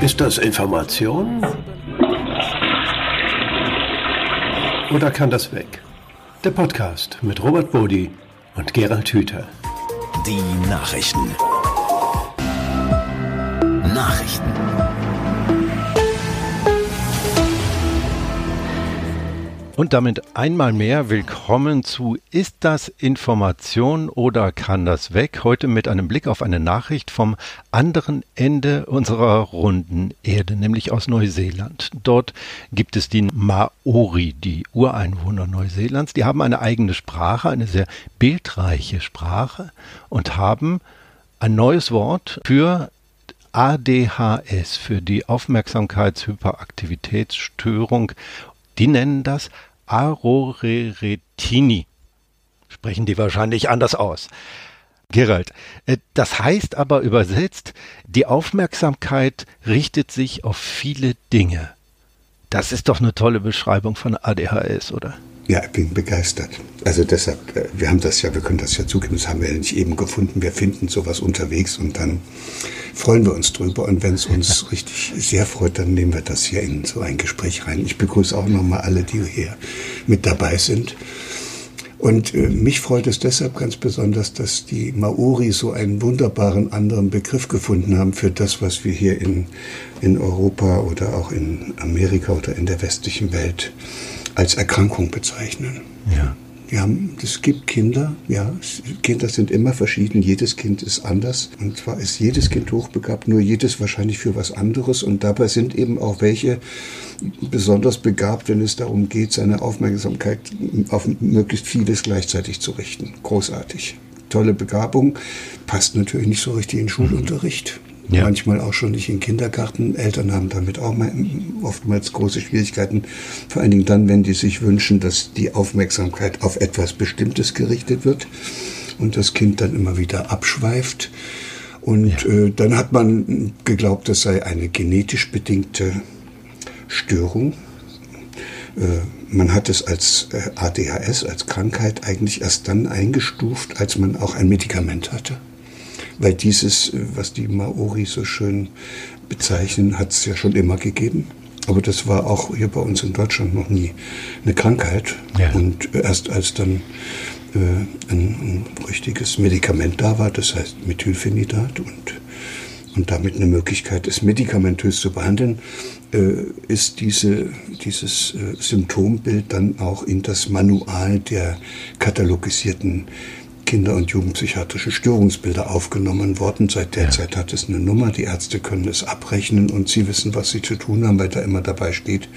Ist das Information? Oder kann das weg? Der Podcast mit Robert Bodi und Gerald Hüther. Die Nachrichten. Und damit einmal mehr willkommen zu Ist das Information oder kann das weg? Heute mit einem Blick auf eine Nachricht vom anderen Ende unserer runden Erde, nämlich aus Neuseeland. Dort gibt es die Maori, die Ureinwohner Neuseelands. Die haben eine eigene Sprache, eine sehr bildreiche Sprache und haben ein neues Wort für ADHS, für die Aufmerksamkeitshyperaktivitätsstörung. Die nennen das Aroreretini. Sprechen die wahrscheinlich anders aus. Gerald, äh, das heißt aber übersetzt, die Aufmerksamkeit richtet sich auf viele Dinge. Das ist doch eine tolle Beschreibung von ADHS, oder? Ja, ich bin begeistert. Also deshalb, äh, wir haben das ja, wir können das ja zugeben, das haben wir ja nicht eben gefunden. Wir finden sowas unterwegs und dann freuen wir uns drüber. Und wenn es uns richtig sehr freut, dann nehmen wir das hier in so ein Gespräch rein. Ich begrüße auch nochmal alle, die hier mit dabei sind. Und äh, mich freut es deshalb ganz besonders, dass die Maori so einen wunderbaren anderen Begriff gefunden haben für das, was wir hier in, in Europa oder auch in Amerika oder in der westlichen Welt als Erkrankung bezeichnen. Ja. Wir haben, es gibt Kinder, ja, Kinder sind immer verschieden, jedes Kind ist anders. Und zwar ist jedes Kind hochbegabt, nur jedes wahrscheinlich für was anderes. Und dabei sind eben auch welche besonders begabt, wenn es darum geht, seine Aufmerksamkeit auf möglichst vieles gleichzeitig zu richten. Großartig. Tolle Begabung, passt natürlich nicht so richtig in den Schulunterricht. Ja. Manchmal auch schon nicht in Kindergarten. Eltern haben damit auch oftmals große Schwierigkeiten. Vor allen Dingen dann, wenn die sich wünschen, dass die Aufmerksamkeit auf etwas Bestimmtes gerichtet wird und das Kind dann immer wieder abschweift. Und ja. äh, dann hat man geglaubt, das sei eine genetisch bedingte Störung. Äh, man hat es als äh, ADHS, als Krankheit eigentlich erst dann eingestuft, als man auch ein Medikament hatte weil dieses, äh, was die Maori so schön bezeichnen, hat es ja schon immer gegeben. Aber das war auch hier bei uns in Deutschland noch nie eine Krankheit. Ja. Und erst als dann äh, ein, ein, richtiges Medikament da war, das heißt Methylphenidat und, und damit eine Möglichkeit es medikamentös zu behandeln, äh, ist diese, dieses äh, Symptombild dann auch in das Manual der katalogisierten Kinder- und Jugendpsychiatrische Störungsbilder aufgenommen worden. Seit der ja. Zeit hat es eine Nummer. Die Ärzte können es abrechnen und sie wissen, was sie zu tun haben, weil da immer dabei steht,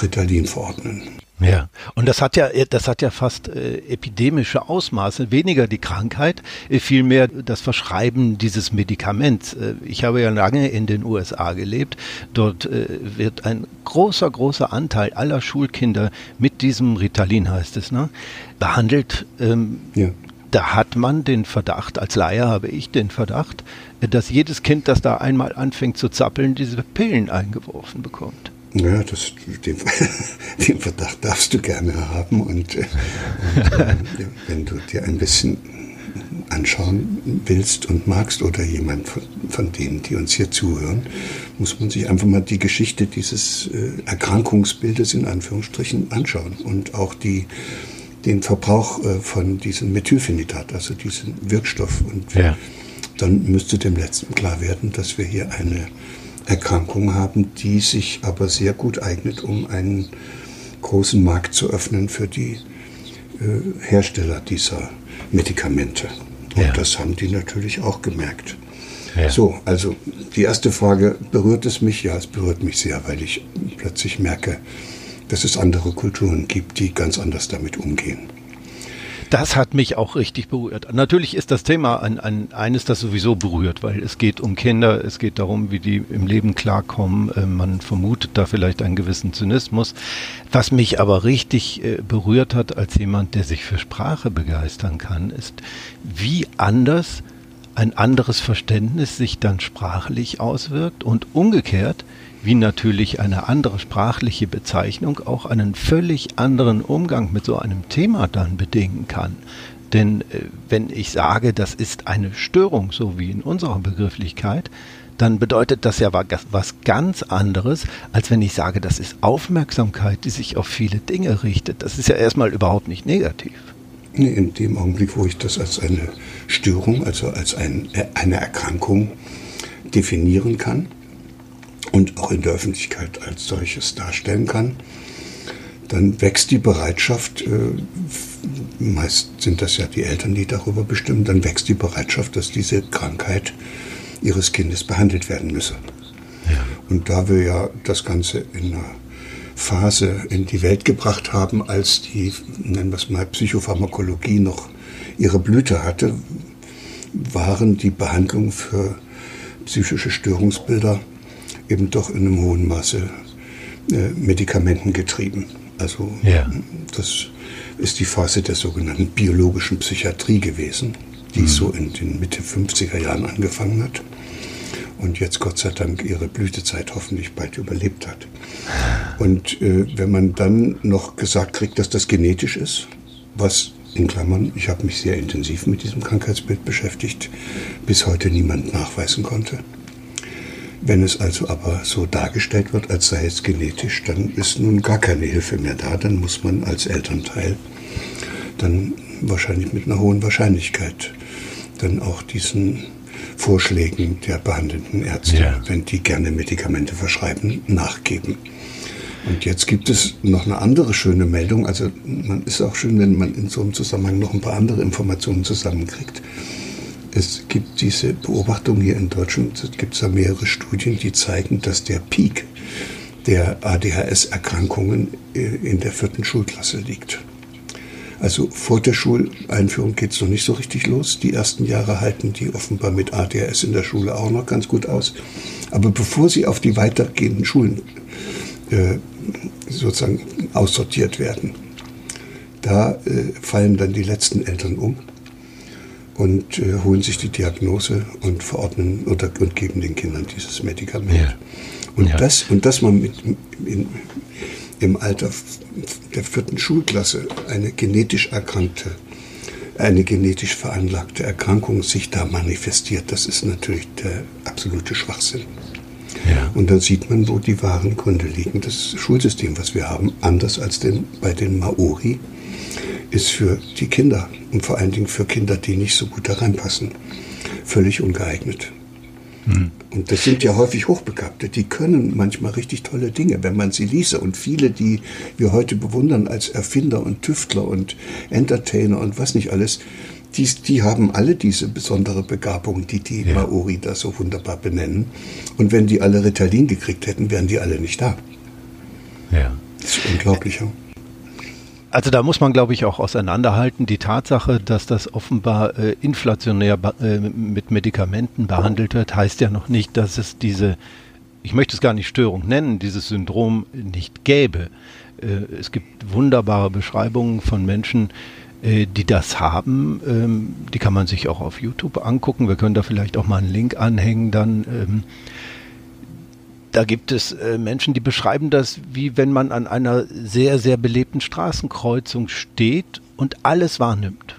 Ritalin verordnen. Ja, und das hat ja, das hat ja fast äh, epidemische Ausmaße. Weniger die Krankheit, äh, vielmehr das Verschreiben dieses Medikaments. Äh, ich habe ja lange in den USA gelebt. Dort äh, wird ein großer, großer Anteil aller Schulkinder mit diesem Ritalin heißt es, ne, behandelt. Ähm, ja da hat man den Verdacht, als Laie habe ich den Verdacht, dass jedes Kind, das da einmal anfängt zu zappeln, diese Pillen eingeworfen bekommt. Ja, das, den, den Verdacht darfst du gerne haben und, äh, und äh, wenn du dir ein bisschen anschauen willst und magst oder jemand von, von, denen, die uns hier zuhören, muss man sich einfach mal die Geschichte dieses äh, Erkrankungsbildes in Anführungsstrichen anschauen und auch die den Verbrauch äh, von diesem Methylphenidat, also diesem Wirkstoff. Und ja. dann müsste dem Letzten klar werden, dass wir hier eine Erkrankung haben, die sich aber sehr gut eignet, um einen großen Markt zu öffnen für die äh, Hersteller dieser Medikamente. Und ja. das haben die natürlich auch gemerkt. Ja. So, also die erste Frage, berührt es mich? Ja, es berührt mich sehr, weil ich plötzlich merke, dass es andere Kulturen gibt, die ganz anders damit umgehen. Das hat mich auch richtig berührt. Natürlich ist das Thema ein, ein, eines, das sowieso berührt, weil es geht um Kinder, es geht darum, wie die im Leben klarkommen. Äh, man vermutet da vielleicht einen gewissen Zynismus. Was mich aber richtig äh, berührt hat als jemand, der sich für Sprache begeistern kann, ist, wie anders ein anderes Verständnis sich dann sprachlich auswirkt und umgekehrt, wie natürlich eine andere sprachliche Bezeichnung auch einen völlig anderen Umgang mit so einem Thema dann bedingen kann. Denn äh, wenn ich sage, das ist eine Störung, so wie in unserer Begrifflichkeit, dann bedeutet das ja was ganz anderes, als wenn ich sage, das ist Aufmerksamkeit, die sich auf viele Dinge richtet. Das ist ja erstmal überhaupt nicht negativ. Nee, in dem Augenblick, wo ich das als eine Störung, also als ein, eine Erkrankung definieren kann und auch in der Öffentlichkeit als solches darstellen kann, dann wächst die Bereitschaft, äh, meist sind das ja die Eltern, die darüber bestimmen, dann wächst die Bereitschaft, dass diese Krankheit ihres Kindes behandelt werden müsse. Ja. Und da wir ja das Ganze in einer Phase in die Welt gebracht haben, als die, nennen wir es mal, Psychopharmakologie noch ihre Blüte hatte, waren die Behandlungen für psychische Störungsbilder eben doch in einem hohen Maße äh, Medikamenten getrieben. Also ja. das ist die Phase der sogenannten biologischen Psychiatrie gewesen, die mhm. so in den Mitte 50er Jahren angefangen hat und jetzt Gott sei Dank ihre Blütezeit hoffentlich bald überlebt hat. Und äh, wenn man dann noch gesagt kriegt, dass das genetisch ist, was in Klammern, ich habe mich sehr intensiv mit diesem Krankheitsbild beschäftigt, bis heute niemand nachweisen konnte. Wenn es also aber so dargestellt wird, als sei es genetisch, dann ist nun gar keine Hilfe mehr da. Dann muss man als Elternteil dann wahrscheinlich mit einer hohen Wahrscheinlichkeit dann auch diesen Vorschlägen der behandelnden Ärzte, ja. wenn die gerne Medikamente verschreiben, nachgeben. Und jetzt gibt es noch eine andere schöne Meldung. Also man ist auch schön, wenn man in so einem Zusammenhang noch ein paar andere Informationen zusammenkriegt. Es gibt diese Beobachtung hier in Deutschland, es gibt da mehrere Studien, die zeigen, dass der Peak der ADHS-Erkrankungen äh, in der vierten Schulklasse liegt. Also vor der Schuleinführung geht es noch nicht so richtig los. Die ersten Jahre halten die offenbar mit ADHS in der Schule auch noch ganz gut aus. Aber bevor sie auf die weitergehenden Schulen äh, sozusagen aussortiert werden, da äh, fallen dann die letzten Eltern um und äh, holen sich die Diagnose und verordnen oder, und geben den Kindern dieses Medikament. Ja. Und, ja. Das, und dass man mit, in, im Alter der vierten Schulklasse eine genetisch erkrankte, eine genetisch veranlagte Erkrankung sich da manifestiert, das ist natürlich der absolute Schwachsinn. Ja. Und dann sieht man, wo die wahren Gründe liegen. Das Schulsystem, was wir haben, anders als den, bei den Maori, ist für die Kinder und vor allen Dingen für Kinder, die nicht so gut da reinpassen, völlig ungeeignet. Und das sind ja häufig Hochbegabte, die können manchmal richtig tolle Dinge, wenn man sie ließe. Und viele, die wir heute bewundern als Erfinder und Tüftler und Entertainer und was nicht alles, die, die haben alle diese besondere Begabung, die die ja. Maori da so wunderbar benennen. Und wenn die alle Ritalin gekriegt hätten, wären die alle nicht da. Ja. Das ist unglaublich. Ja. Also da muss man, glaube ich, auch auseinanderhalten. Die Tatsache, dass das offenbar äh, inflationär äh, mit Medikamenten behandelt wird, heißt ja noch nicht, dass es diese, ich möchte es gar nicht Störung nennen, dieses Syndrom nicht gäbe. Äh, es gibt wunderbare Beschreibungen von Menschen, äh, die das haben. Ähm, die kann man sich auch auf YouTube angucken. Wir können da vielleicht auch mal einen Link anhängen dann. Ähm, da gibt es äh, Menschen, die beschreiben das, wie wenn man an einer sehr, sehr belebten Straßenkreuzung steht und alles wahrnimmt.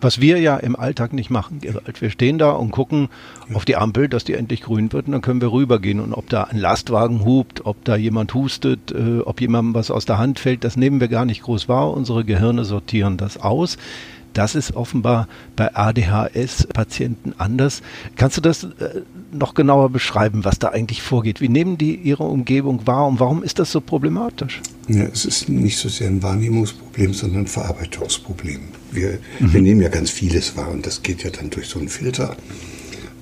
Was wir ja im Alltag nicht machen, Gerald. Wir stehen da und gucken auf die Ampel, dass die endlich grün wird und dann können wir rübergehen. Und ob da ein Lastwagen hupt, ob da jemand hustet, äh, ob jemandem was aus der Hand fällt, das nehmen wir gar nicht groß wahr. Unsere Gehirne sortieren das aus. Das ist offenbar bei ADHS-Patienten anders. Kannst du das äh, noch genauer beschreiben, was da eigentlich vorgeht? Wie nehmen die ihre Umgebung wahr und warum ist das so problematisch? Ja, es ist nicht so sehr ein Wahrnehmungsproblem, sondern ein Verarbeitungsproblem. Wir, mhm. wir nehmen ja ganz vieles wahr und das geht ja dann durch so einen Filter.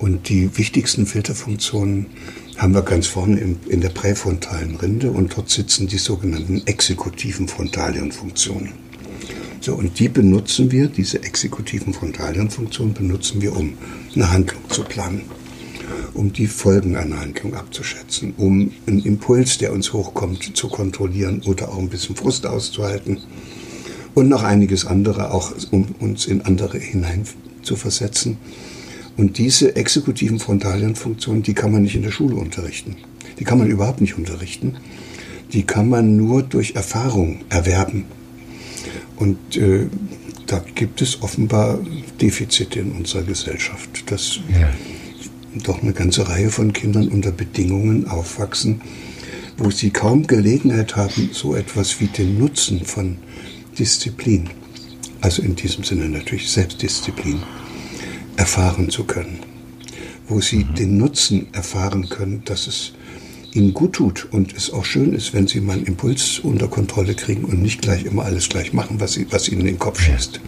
Und die wichtigsten Filterfunktionen haben wir ganz vorne in, in der präfrontalen Rinde und dort sitzen die sogenannten exekutiven Frontalienfunktionen. So, und die benutzen wir, diese exekutiven Frontalienfunktionen benutzen wir, um eine Handlung zu planen, um die Folgen einer Handlung abzuschätzen, um einen Impuls, der uns hochkommt, zu kontrollieren oder auch ein bisschen Frust auszuhalten und noch einiges andere, auch um uns in andere hinein zu versetzen. Und diese exekutiven Frontalienfunktionen, die kann man nicht in der Schule unterrichten. Die kann man überhaupt nicht unterrichten. Die kann man nur durch Erfahrung erwerben. Und äh, da gibt es offenbar Defizite in unserer Gesellschaft. Das, ja. doch eine ganze Reihe von Kindern unter Bedingungen aufwachsen, wo sie kaum Gelegenheit haben, so etwas wie den Nutzen von Disziplin, also in diesem Sinne natürlich Selbstdisziplin, erfahren zu können. Wo sie mhm. den Nutzen erfahren können, dass es ihnen gut tut und es auch schön ist, wenn sie mal einen Impuls unter Kontrolle kriegen und nicht gleich immer alles gleich machen, was, sie, was ihnen in den Kopf schießt.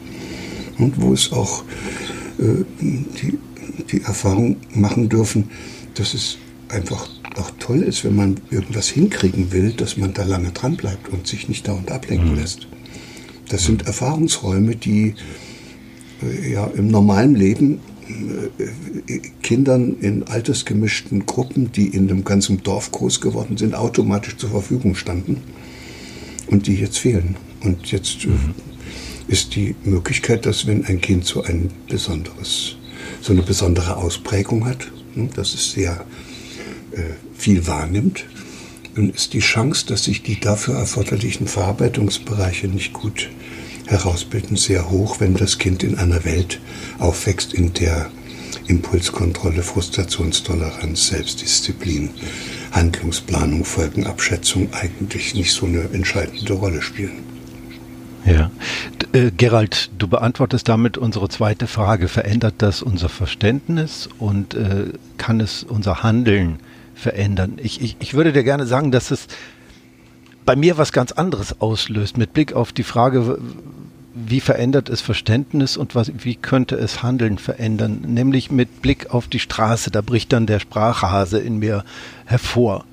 Und wo es auch äh, die, die Erfahrung machen dürfen, dass es einfach auch toll ist, wenn man irgendwas hinkriegen will, dass man da lange dran bleibt und sich nicht dauernd ablenken mhm. lässt. Das sind Erfahrungsräume, die äh, ja im normalen Leben Kindern in altersgemischten Gruppen, die in einem ganzen Dorf groß geworden sind, automatisch zur Verfügung standen und die jetzt fehlen. Und jetzt äh, mhm. ist die Möglichkeit, dass wenn ein Kind so ein besonderes, so eine besondere Ausprägung hat, hm, dass es sehr äh, viel wahrnimmt, dann ist die Chance, dass sich die dafür erforderlichen Verarbeitungsbereiche nicht gut herausbilden, sehr hoch, wenn das Kind in einer Welt aufwächst, in der Impulskontrolle, Frustrationstoleranz, Selbstdisziplin, Handlungsplanung, Folgenabschätzung eigentlich nicht so eine entscheidende Rolle spielen. Ja. Äh, Gerald, du beantwortest damit unsere zweite Frage. Verändert das unser Verständnis und äh, kann es unser Handeln verändern? Ich, ich, ich würde dir gerne sagen, dass es bei mir was ganz anderes auslöst, mit Blick auf die Frage, wie verändert es Verständnis und was, wie könnte es Handeln verändern? Nämlich mit Blick auf die Straße, da bricht dann der Sprachhase in mir hervor.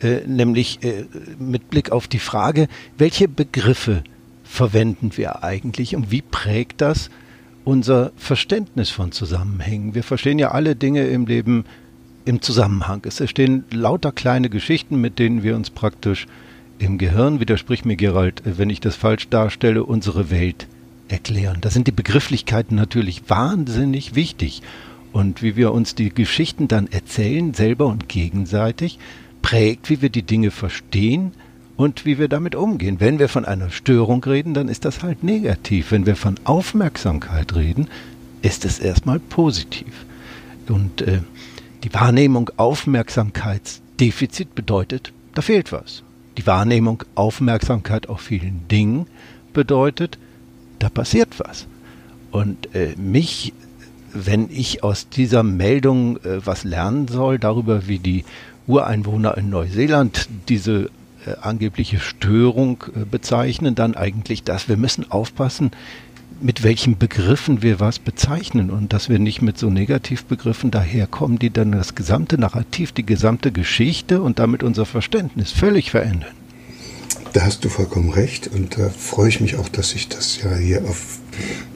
Äh, nämlich äh, mit Blick auf die Frage, welche Begriffe verwenden wir eigentlich und wie prägt das unser Verständnis von Zusammenhängen? Wir verstehen ja alle Dinge im Leben im Zusammenhang. Es entstehen lauter kleine Geschichten, mit denen wir uns praktisch im Gehirn, widersprich mir Gerald, wenn ich das falsch darstelle, unsere Welt erklären. Da sind die Begrifflichkeiten natürlich wahnsinnig wichtig. Und wie wir uns die Geschichten dann erzählen, selber und gegenseitig, prägt, wie wir die Dinge verstehen und wie wir damit umgehen. Wenn wir von einer Störung reden, dann ist das halt negativ. Wenn wir von Aufmerksamkeit reden, ist es erstmal positiv. Und äh, die Wahrnehmung Aufmerksamkeitsdefizit bedeutet, da fehlt was. Die Wahrnehmung Aufmerksamkeit auf vielen Dingen bedeutet, da passiert was. Und äh, mich, wenn ich aus dieser Meldung äh, was lernen soll, darüber, wie die Ureinwohner in Neuseeland diese äh, angebliche Störung äh, bezeichnen, dann eigentlich das, wir müssen aufpassen, mit welchen Begriffen wir was bezeichnen und dass wir nicht mit so Negativbegriffen daherkommen, die dann das gesamte Narrativ, die gesamte Geschichte und damit unser Verständnis völlig verändern. Da hast du vollkommen recht und da freue ich mich auch, dass ich das ja hier auf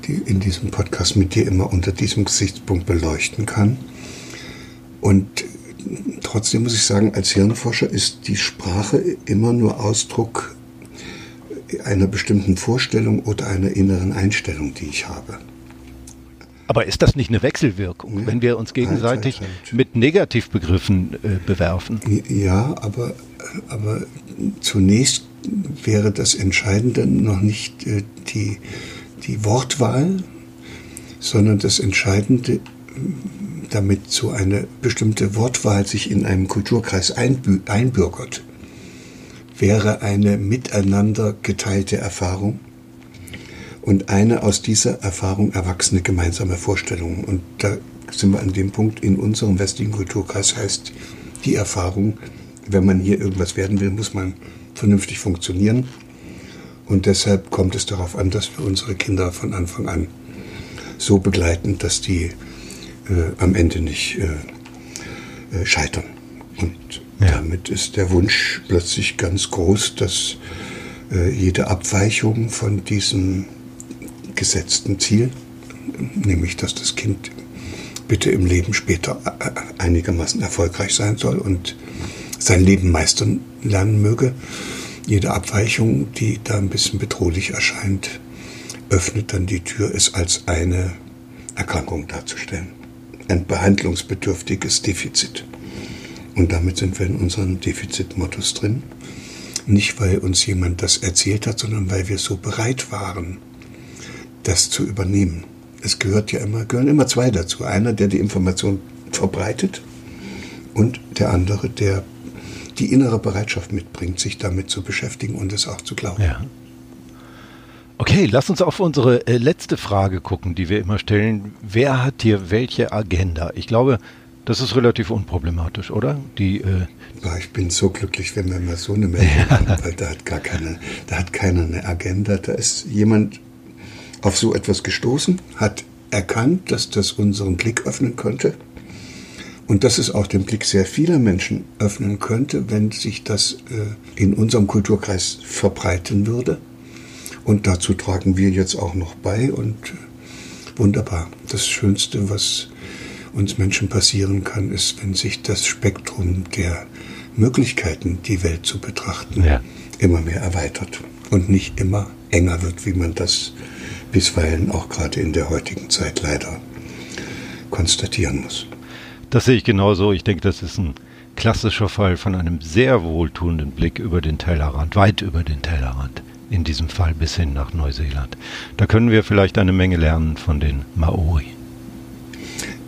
die, in diesem Podcast mit dir immer unter diesem Gesichtspunkt beleuchten kann. Und trotzdem muss ich sagen, als Hirnforscher ist die Sprache immer nur Ausdruck einer bestimmten Vorstellung oder einer inneren Einstellung, die ich habe. Aber ist das nicht eine Wechselwirkung, ja. wenn wir uns gegenseitig halt, halt, halt. mit Negativbegriffen äh, bewerfen? Ja, aber, aber zunächst wäre das Entscheidende noch nicht äh, die, die Wortwahl, sondern das Entscheidende, damit so eine bestimmte Wortwahl sich in einem Kulturkreis einbürgert wäre eine miteinander geteilte Erfahrung und eine aus dieser Erfahrung erwachsene gemeinsame Vorstellung. Und da sind wir an dem Punkt in unserem westlichen Kulturkreis heißt die Erfahrung, wenn man hier irgendwas werden will, muss man vernünftig funktionieren. Und deshalb kommt es darauf an, dass wir unsere Kinder von Anfang an so begleiten, dass die äh, am Ende nicht äh, äh, scheitern. Und ja. Damit ist der Wunsch plötzlich ganz groß, dass äh, jede Abweichung von diesem gesetzten Ziel, nämlich dass das Kind bitte im Leben später äh, einigermaßen erfolgreich sein soll und sein Leben meistern lernen möge, jede Abweichung, die da ein bisschen bedrohlich erscheint, öffnet dann die Tür, es als eine Erkrankung darzustellen. Ein behandlungsbedürftiges Defizit. Und damit sind wir in unserem Defizitmodus drin. Nicht, weil uns jemand das erzählt hat, sondern weil wir so bereit waren, das zu übernehmen. Es gehört ja immer, gehören immer zwei dazu. Einer, der die Information verbreitet und der andere, der die innere Bereitschaft mitbringt, sich damit zu beschäftigen und es auch zu glauben. Ja. Okay, lass uns auf unsere äh, letzte Frage gucken, die wir immer stellen. Wer hat hier welche Agenda? Ich glaube, das ist relativ unproblematisch, oder? Die, äh ich bin so glücklich, wenn wir mal so eine Meldung ja. haben, weil da hat gar keine, da hat keiner eine Agenda. Da ist jemand auf so etwas gestoßen, hat erkannt, dass das unseren Blick öffnen könnte und dass es auch den Blick sehr vieler Menschen öffnen könnte, wenn sich das äh, in unserem Kulturkreis verbreiten würde. Und dazu tragen wir jetzt auch noch bei und äh, wunderbar. Das Schönste, was uns Menschen passieren kann, ist, wenn sich das Spektrum der Möglichkeiten, die Welt zu betrachten, ja. immer mehr erweitert und nicht immer enger wird, wie man das bisweilen auch gerade in der heutigen Zeit leider konstatieren muss. Das sehe ich genauso. Ich denke, das ist ein klassischer Fall von einem sehr wohltuenden Blick über den Tellerrand, weit über den Tellerrand. In diesem Fall bis hin nach Neuseeland. Da können wir vielleicht eine Menge lernen von den Maori.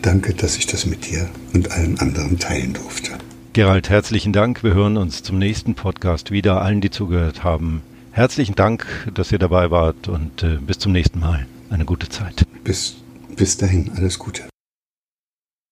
Danke, dass ich das mit dir und allen anderen teilen durfte. Gerald, herzlichen Dank. Wir hören uns zum nächsten Podcast wieder. Allen, die zugehört haben, herzlichen Dank, dass ihr dabei wart und äh, bis zum nächsten Mal. Eine gute Zeit. Bis, bis dahin, alles Gute.